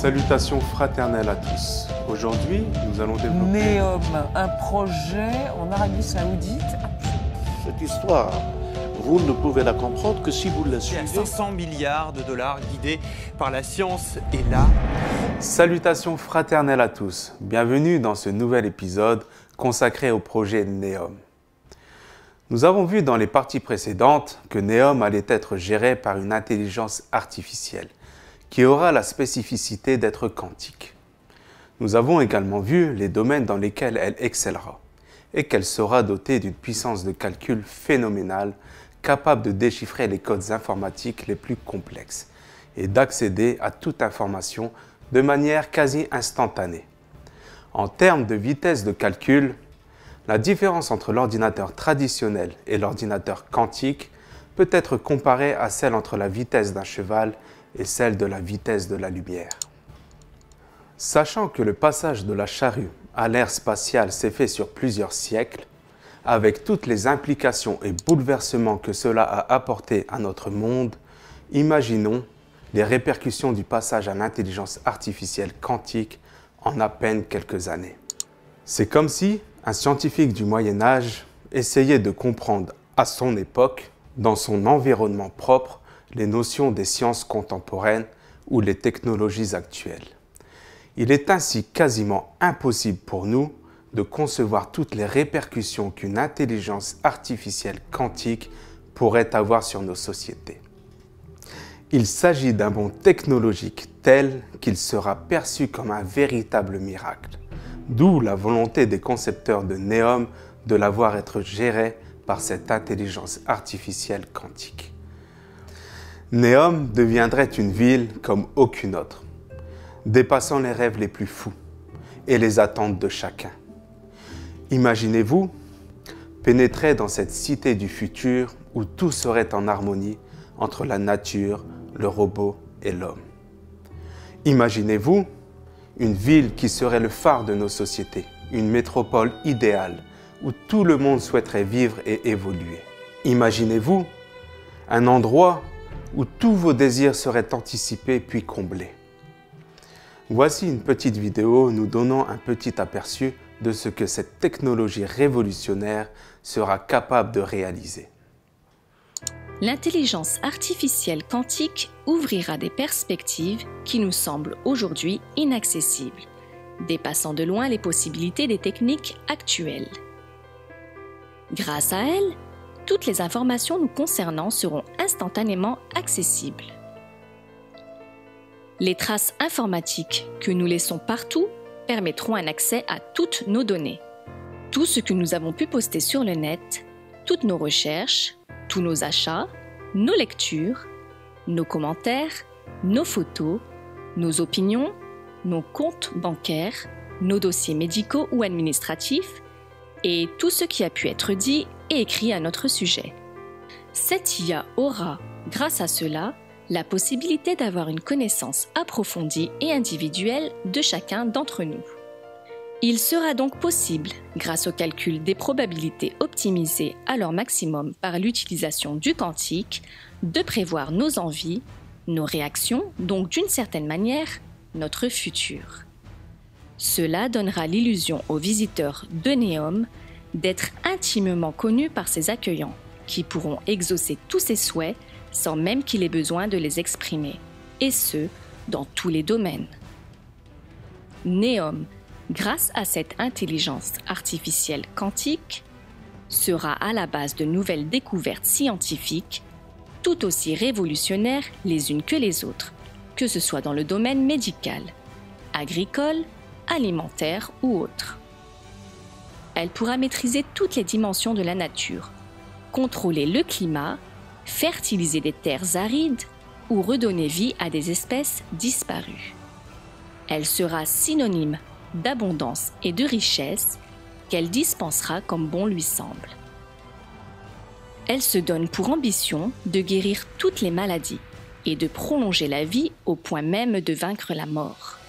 Salutations fraternelles à tous. Aujourd'hui, nous allons développer. Neom, un projet en Arabie Saoudite. Cette histoire, vous ne pouvez la comprendre que si vous la suivez. 500 milliards de dollars guidés par la science et l'art. Salutations fraternelles à tous. Bienvenue dans ce nouvel épisode consacré au projet Neom. Nous avons vu dans les parties précédentes que Neom allait être géré par une intelligence artificielle qui aura la spécificité d'être quantique. Nous avons également vu les domaines dans lesquels elle excellera et qu'elle sera dotée d'une puissance de calcul phénoménale capable de déchiffrer les codes informatiques les plus complexes et d'accéder à toute information de manière quasi instantanée. En termes de vitesse de calcul, la différence entre l'ordinateur traditionnel et l'ordinateur quantique peut être comparée à celle entre la vitesse d'un cheval et celle de la vitesse de la lumière. Sachant que le passage de la charrue à l'ère spatiale s'est fait sur plusieurs siècles, avec toutes les implications et bouleversements que cela a apporté à notre monde, imaginons les répercussions du passage à l'intelligence artificielle quantique en à peine quelques années. C'est comme si un scientifique du Moyen Âge essayait de comprendre à son époque, dans son environnement propre, les notions des sciences contemporaines ou les technologies actuelles. Il est ainsi quasiment impossible pour nous de concevoir toutes les répercussions qu'une intelligence artificielle quantique pourrait avoir sur nos sociétés. Il s'agit d'un bond technologique tel qu'il sera perçu comme un véritable miracle, d'où la volonté des concepteurs de Neom de la voir être gérée par cette intelligence artificielle quantique. Neom deviendrait une ville comme aucune autre, dépassant les rêves les plus fous et les attentes de chacun. Imaginez-vous pénétrer dans cette cité du futur où tout serait en harmonie entre la nature, le robot et l'homme. Imaginez-vous une ville qui serait le phare de nos sociétés, une métropole idéale où tout le monde souhaiterait vivre et évoluer. Imaginez-vous un endroit où tous vos désirs seraient anticipés puis comblés. Voici une petite vidéo nous donnant un petit aperçu de ce que cette technologie révolutionnaire sera capable de réaliser. L'intelligence artificielle quantique ouvrira des perspectives qui nous semblent aujourd'hui inaccessibles, dépassant de loin les possibilités des techniques actuelles. Grâce à elle, toutes les informations nous concernant seront instantanément accessibles. Les traces informatiques que nous laissons partout permettront un accès à toutes nos données. Tout ce que nous avons pu poster sur le net, toutes nos recherches, tous nos achats, nos lectures, nos commentaires, nos photos, nos opinions, nos comptes bancaires, nos dossiers médicaux ou administratifs, et tout ce qui a pu être dit et écrit à notre sujet. Cette IA aura, grâce à cela, la possibilité d'avoir une connaissance approfondie et individuelle de chacun d'entre nous. Il sera donc possible, grâce au calcul des probabilités optimisées à leur maximum par l'utilisation du quantique, de prévoir nos envies, nos réactions, donc d'une certaine manière, notre futur. Cela donnera l'illusion aux visiteurs de Neom d'être intimement connus par ses accueillants, qui pourront exaucer tous ses souhaits sans même qu'il ait besoin de les exprimer, et ce, dans tous les domaines. Neom, grâce à cette intelligence artificielle quantique, sera à la base de nouvelles découvertes scientifiques, tout aussi révolutionnaires les unes que les autres, que ce soit dans le domaine médical, agricole, alimentaire ou autre. Elle pourra maîtriser toutes les dimensions de la nature, contrôler le climat, fertiliser des terres arides ou redonner vie à des espèces disparues. Elle sera synonyme d'abondance et de richesse qu'elle dispensera comme bon lui semble. Elle se donne pour ambition de guérir toutes les maladies et de prolonger la vie au point même de vaincre la mort.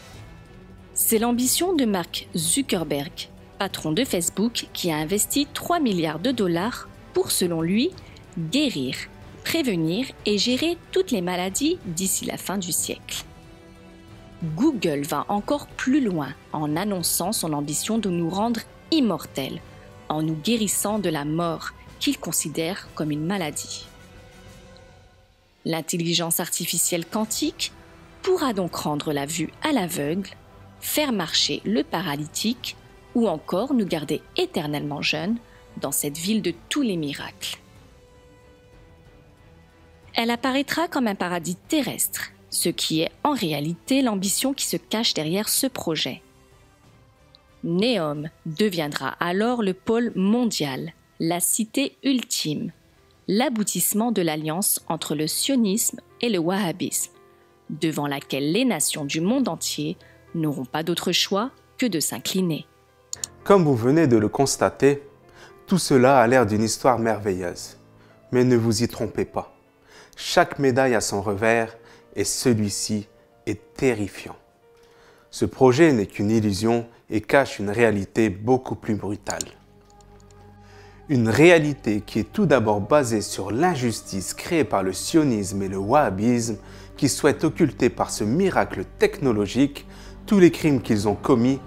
C'est l'ambition de Mark Zuckerberg, patron de Facebook, qui a investi 3 milliards de dollars pour, selon lui, guérir, prévenir et gérer toutes les maladies d'ici la fin du siècle. Google va encore plus loin en annonçant son ambition de nous rendre immortels, en nous guérissant de la mort qu'il considère comme une maladie. L'intelligence artificielle quantique pourra donc rendre la vue à l'aveugle, faire marcher le paralytique ou encore nous garder éternellement jeunes dans cette ville de tous les miracles. Elle apparaîtra comme un paradis terrestre, ce qui est en réalité l'ambition qui se cache derrière ce projet. Neom deviendra alors le pôle mondial, la cité ultime, l'aboutissement de l'alliance entre le sionisme et le wahhabisme, devant laquelle les nations du monde entier n'auront pas d'autre choix que de s'incliner. Comme vous venez de le constater, tout cela a l'air d'une histoire merveilleuse. Mais ne vous y trompez pas. Chaque médaille a son revers et celui-ci est terrifiant. Ce projet n'est qu'une illusion et cache une réalité beaucoup plus brutale. Une réalité qui est tout d'abord basée sur l'injustice créée par le sionisme et le wahhabisme qui souhaitent occulter par ce miracle technologique tous les crimes qu'ils ont commis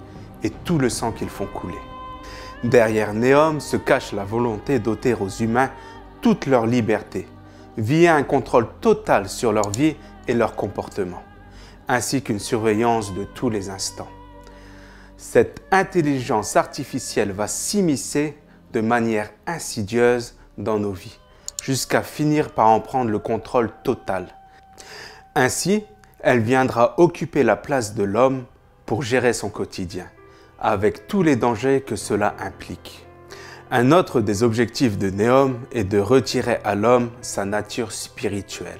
et tout le sang qu'ils font couler. Derrière Néom se cache la volonté d'ôter aux humains toute leur liberté, via un contrôle total sur leur vie et leur comportement, ainsi qu'une surveillance de tous les instants. Cette intelligence artificielle va s'immiscer de manière insidieuse dans nos vies, jusqu'à finir par en prendre le contrôle total. Ainsi, elle viendra occuper la place de l'homme pour gérer son quotidien avec tous les dangers que cela implique. Un autre des objectifs de Néom est de retirer à l'homme sa nature spirituelle,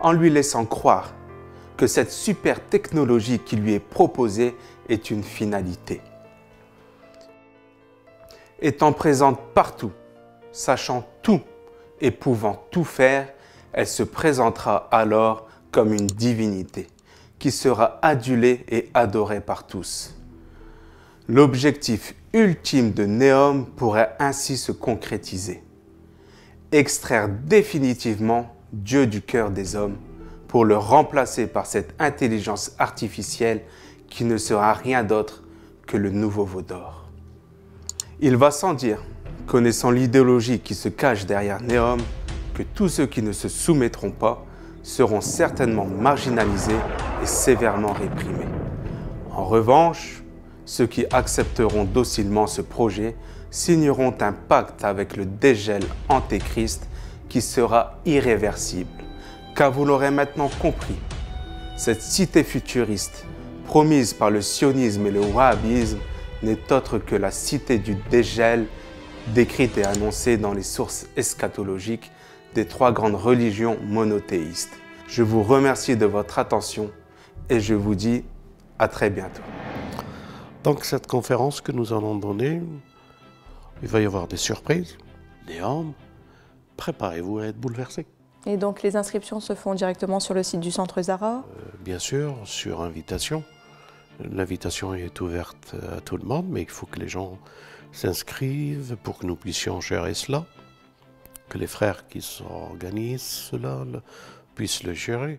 en lui laissant croire que cette super technologie qui lui est proposée est une finalité. Étant présente partout, sachant tout et pouvant tout faire, elle se présentera alors comme une divinité qui sera adulée et adorée par tous. L'objectif ultime de Néom pourrait ainsi se concrétiser. Extraire définitivement Dieu du cœur des hommes pour le remplacer par cette intelligence artificielle qui ne sera rien d'autre que le nouveau veau d'or. Il va sans dire, connaissant l'idéologie qui se cache derrière Néom, que tous ceux qui ne se soumettront pas seront certainement marginalisés et sévèrement réprimés. En revanche, ceux qui accepteront docilement ce projet signeront un pacte avec le dégel antéchrist qui sera irréversible. Car vous l'aurez maintenant compris, cette cité futuriste, promise par le sionisme et le wahhabisme, n'est autre que la cité du dégel décrite et annoncée dans les sources eschatologiques des trois grandes religions monothéistes. Je vous remercie de votre attention et je vous dis à très bientôt. Donc cette conférence que nous allons donner, il va y avoir des surprises, des hommes. Préparez-vous à être bouleversés. Et donc les inscriptions se font directement sur le site du Centre Zara? Euh, Bien sûr, sur invitation. L'invitation est ouverte à tout le monde, mais il faut que les gens s'inscrivent pour que nous puissions gérer cela, que les frères qui s'organisent cela puissent le gérer.